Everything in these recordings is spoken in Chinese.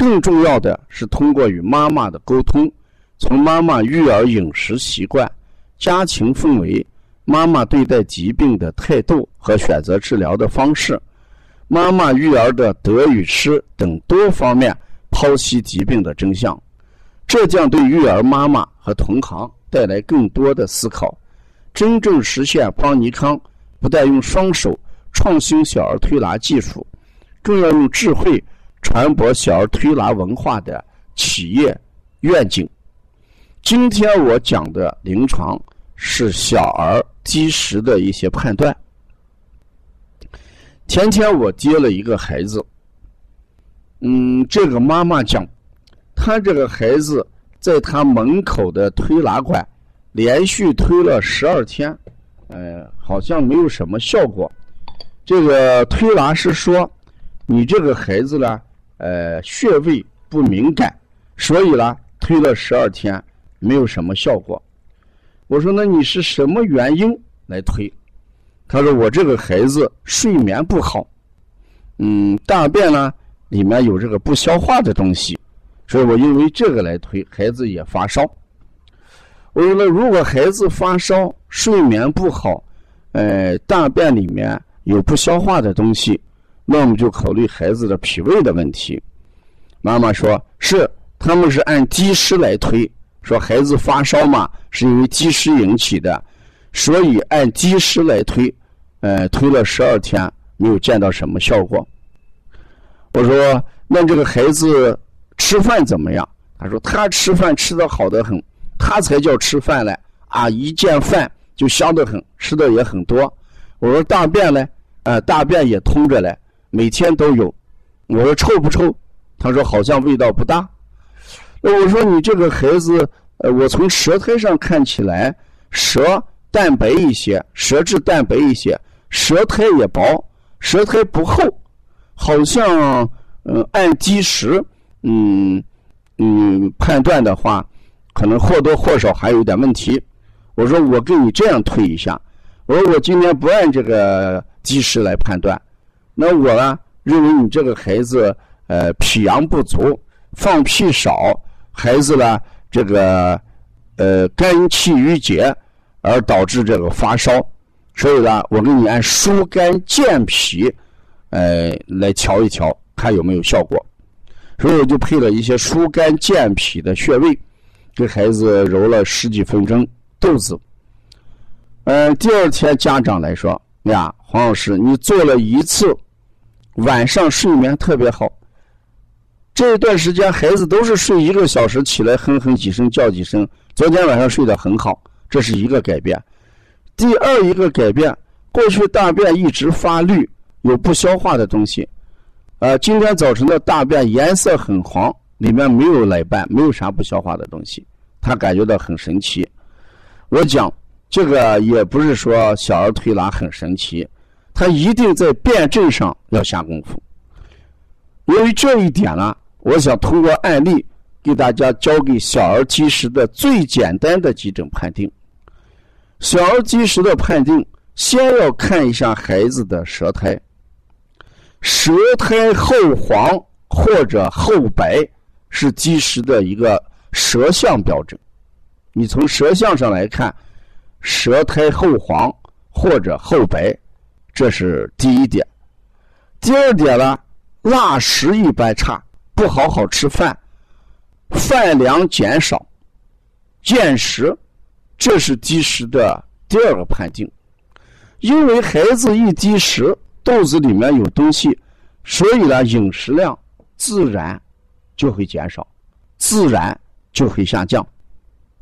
更重要的是，通过与妈妈的沟通，从妈妈育儿饮食习惯、家庭氛围、妈妈对待疾病的态度和选择治疗的方式、妈妈育儿的得与失等多方面剖析疾病的真相，这将对育儿妈妈和同行带来更多的思考，真正实现邦尼康不但用双手创新小儿推拿技术，更要用智慧。传播小儿推拿文化的企业愿景。今天我讲的临床是小儿积食的一些判断。前天我接了一个孩子，嗯，这个妈妈讲，她这个孩子在她门口的推拿馆连续推了十二天，呃，好像没有什么效果。这个推拿师说，你这个孩子呢？呃，穴位不敏感，所以呢，推了十二天没有什么效果。我说，那你是什么原因来推？他说，我这个孩子睡眠不好，嗯，大便呢里面有这个不消化的东西，所以我因为这个来推。孩子也发烧。我说，那如果孩子发烧、睡眠不好，呃，大便里面有不消化的东西。那我们就考虑孩子的脾胃的问题。妈妈说是他们是按积食来推，说孩子发烧嘛，是因为积食引起的，所以按积食来推，呃，推了十二天没有见到什么效果。我说那这个孩子吃饭怎么样？他说他吃饭吃的好的很，他才叫吃饭嘞啊！一见饭就香的很，吃的也很多。我说大便呢？呃，大便也通着嘞。每天都有，我说臭不臭？他说好像味道不大。那我说你这个孩子，呃，我从舌苔上看起来，舌淡白一些，舌质淡白一些，舌苔也薄，舌苔不厚，好像嗯按积食，嗯嗯判断的话，可能或多或少还有点问题。我说我给你这样推一下，我说我今天不按这个积食来判断。那我呢？认为你这个孩子，呃，脾阳不足，放屁少，孩子呢，这个，呃，肝气郁结，而导致这个发烧，所以呢，我给你按疏肝健脾，呃，来调一调，看有没有效果。所以我就配了一些疏肝健脾的穴位，给孩子揉了十几分钟肚子。嗯，第二天家长来说，呀，黄老师，你做了一次。晚上睡眠特别好，这一段时间孩子都是睡一个小时，起来哼哼几声叫几声。昨天晚上睡得很好，这是一个改变。第二一个改变，过去大便一直发绿，有不消化的东西，呃，今天早晨的大便颜色很黄，里面没有奶瓣，没有啥不消化的东西，他感觉到很神奇。我讲这个也不是说小儿推拿很神奇。他一定在辩证上要下功夫。由于这一点呢，我想通过案例给大家教给小儿积食的最简单的几种判定。小儿积食的判定，先要看一下孩子的舌苔，舌苔厚黄或者厚白是积食的一个舌象标准。你从舌象上来看，舌苔厚黄或者厚白。这是第一点，第二点呢，腊食一般差，不好好吃饭，饭量减少，厌食，这是积食的第二个判定。因为孩子一积食，肚子里面有东西，所以呢，饮食量自然就会减少，自然就会下降，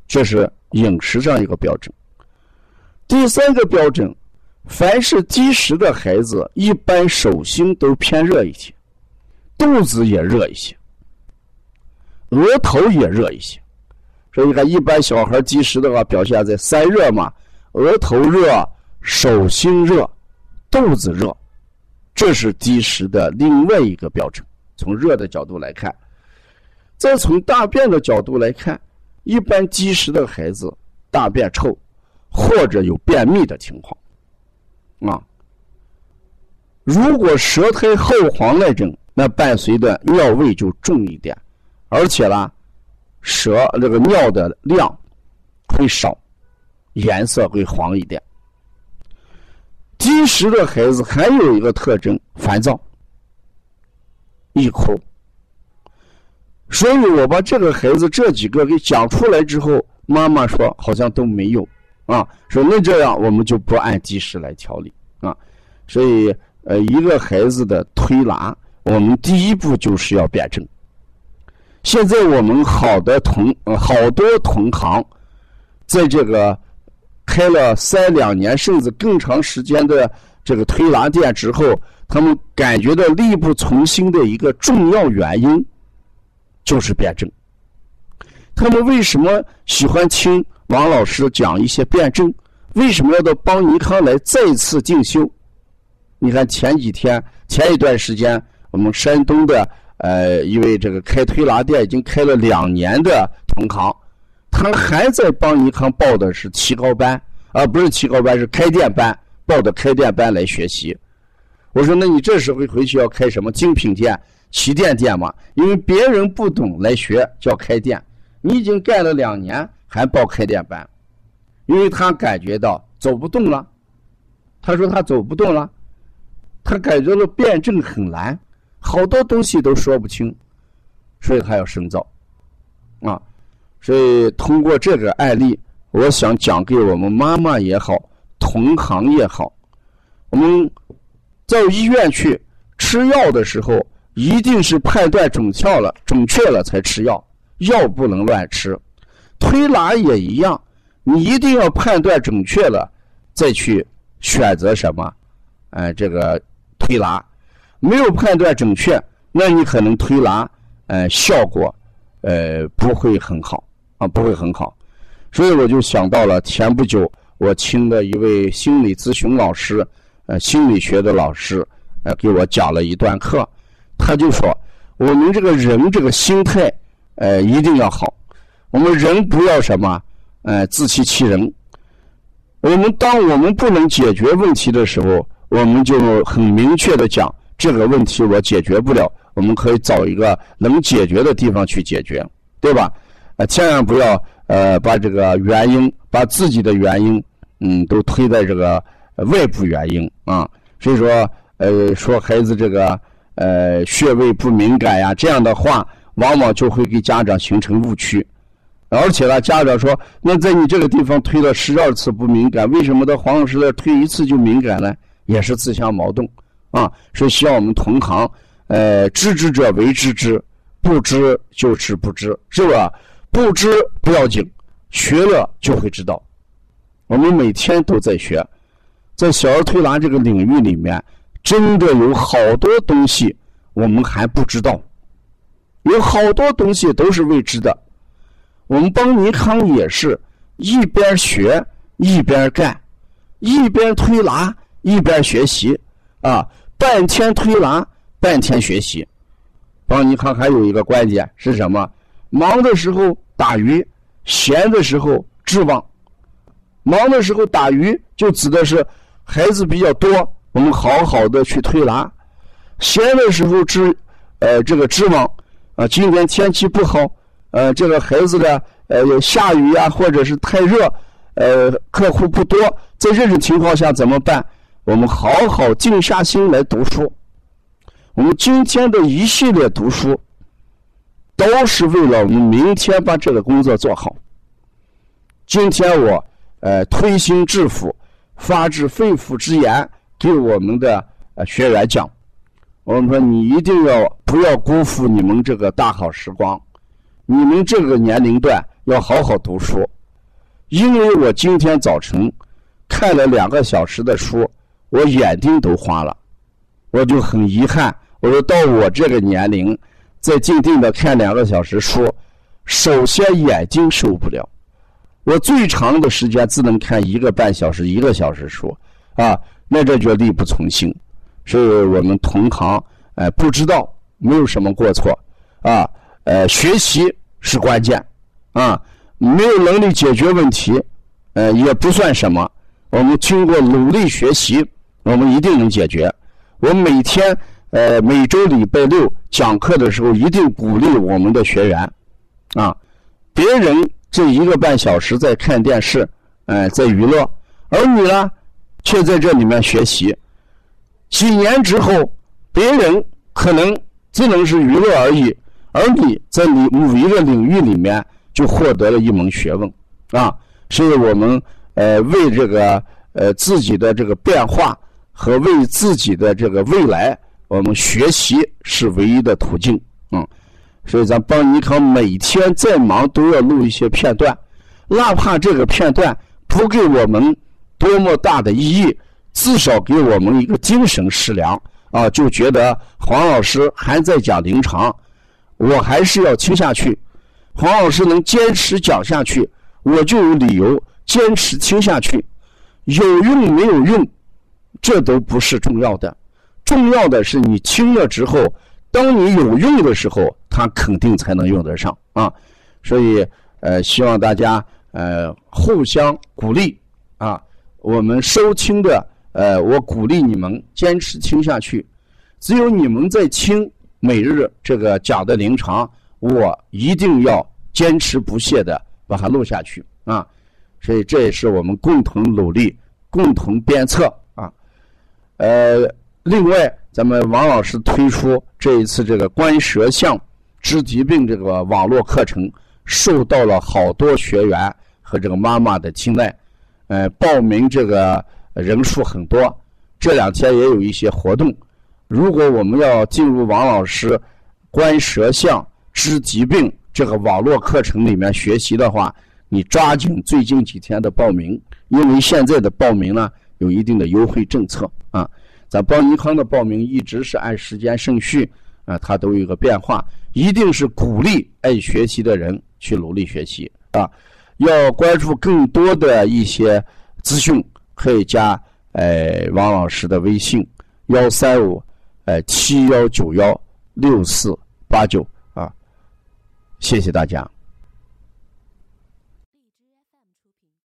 这是饮食上一个标准。第三个标准。凡是积食的孩子，一般手心都偏热一些，肚子也热一些。额头也热一些。所以你看，一般小孩积食的话，表现在三热嘛：额头热、手心热、肚子热，这是积食的另外一个标准。从热的角度来看，再从大便的角度来看，一般积食的孩子大便臭，或者有便秘的情况，啊。如果舌苔厚黄那种，那伴随的尿味就重一点，而且呢，舌这个尿的量会少，颜色会黄一点。积食的孩子还有一个特征，烦躁，易哭。所以我把这个孩子这几个给讲出来之后，妈妈说好像都没有啊，说那这样我们就不按及时来调理啊，所以。呃，一个孩子的推拿，我们第一步就是要辩证。现在我们好的同好多同行，在这个开了三两年甚至更长时间的这个推拿店之后，他们感觉到力不从心的一个重要原因，就是辩证。他们为什么喜欢听王老师讲一些辩证？为什么要到邦尼康来再次进修？你看前几天前一段时间，我们山东的呃一位这个开推拿店已经开了两年的同行，他还在邦尼康报的是提高班，而不是提高班是开店班，报的开店班来学习。我说那你这时候回去要开什么精品店、旗舰店嘛？因为别人不懂来学叫开店，你已经干了两年还报开店班，因为他感觉到走不动了，他说他走不动了。他感觉到辩证很难，好多东西都说不清，所以他要深造，啊，所以通过这个案例，我想讲给我们妈妈也好，同行也好，我们到医院去吃药的时候，一定是判断准确了、准确了才吃药，药不能乱吃。推拿也一样，你一定要判断准确了，再去选择什么，哎，这个。推拿没有判断准确，那你可能推拿呃效果呃不会很好啊，不会很好。所以我就想到了前不久我请的一位心理咨询老师，呃心理学的老师，呃给我讲了一段课，他就说我们这个人这个心态呃一定要好，我们人不要什么呃自欺欺人。我们当我们不能解决问题的时候。我们就很明确的讲，这个问题我解决不了，我们可以找一个能解决的地方去解决，对吧？啊，千万不要呃把这个原因，把自己的原因，嗯，都推在这个外部原因啊。所以说，呃，说孩子这个呃穴位不敏感呀，这样的话，往往就会给家长形成误区。而且呢，家长说，那在你这个地方推了十二次不敏感，为什么到黄老师那推一次就敏感呢？也是自相矛盾，啊，所以希望我们同行，呃，知之者为知之，不知就知不知，是吧？不知不要紧，学了就会知道。我们每天都在学，在小儿推拿这个领域里面，真的有好多东西我们还不知道，有好多东西都是未知的。我们邦尼康也是一边学一边干，一边推拿。一边学习，啊，半天推拿，半天学习。帮尼康，还有一个关键是什么？忙的时候打鱼，闲的时候治望。忙的时候打鱼，就指的是孩子比较多，我们好好的去推拿；闲的时候治，呃，这个治望。啊，今天天气不好，呃，这个孩子的呃下雨呀，或者是太热，呃，客户不多，在这种情况下怎么办？我们好好静下心来读书。我们今天的一系列读书，都是为了我们明天把这个工作做好。今天我呃推心置腹、发自肺腑之言给我们的学员讲，我们说你一定要不要辜负你们这个大好时光，你们这个年龄段要好好读书，因为我今天早晨看了两个小时的书。我眼睛都花了，我就很遗憾。我说到我这个年龄，再静静的看两个小时书，首先眼睛受不了，我最长的时间只能看一个半小时、一个小时书，啊，那这就力不从心。所以我们同行，呃，不知道，没有什么过错，啊，呃，学习是关键，啊，没有能力解决问题，呃，也不算什么。我们经过努力学习，我们一定能解决。我每天，呃，每周礼拜六讲课的时候，一定鼓励我们的学员。啊，别人这一个半小时在看电视，哎，在娱乐，而你呢，却在这里面学习。几年之后，别人可能只能是娱乐而已，而你在你某一个领域里面就获得了一门学问。啊，所以我们呃为这个呃自己的这个变化和为自己的这个未来，我们学习是唯一的途径。嗯。所以，咱帮尼康每天再忙都要录一些片段，哪怕这个片段不给我们多么大的意义，至少给我们一个精神食粮啊，就觉得黄老师还在讲临床，我还是要听下去。黄老师能坚持讲下去，我就有理由坚持听下去。有用没有用，这都不是重要的，重要的是你听了之后。当你有用的时候，他肯定才能用得上啊！所以，呃，希望大家呃互相鼓励啊。我们收听的，呃，我鼓励你们坚持听下去。只有你们在听每日这个讲的临床，我一定要坚持不懈的把它录下去啊！所以这也是我们共同努力、共同鞭策啊。呃，另外。咱们王老师推出这一次这个观舌象治疾病这个网络课程，受到了好多学员和这个妈妈的青睐，呃，报名这个人数很多。这两天也有一些活动。如果我们要进入王老师观舌象知疾病这个网络课程里面学习的话，你抓紧最近几天的报名，因为现在的报名呢有一定的优惠政策啊。咱邦尼康的报名一直是按时间顺序啊，它都有个变化，一定是鼓励爱学习的人去努力学习啊。要关注更多的一些资讯，可以加哎王老师的微信幺三五呃七幺九幺六四八九啊，谢谢大家。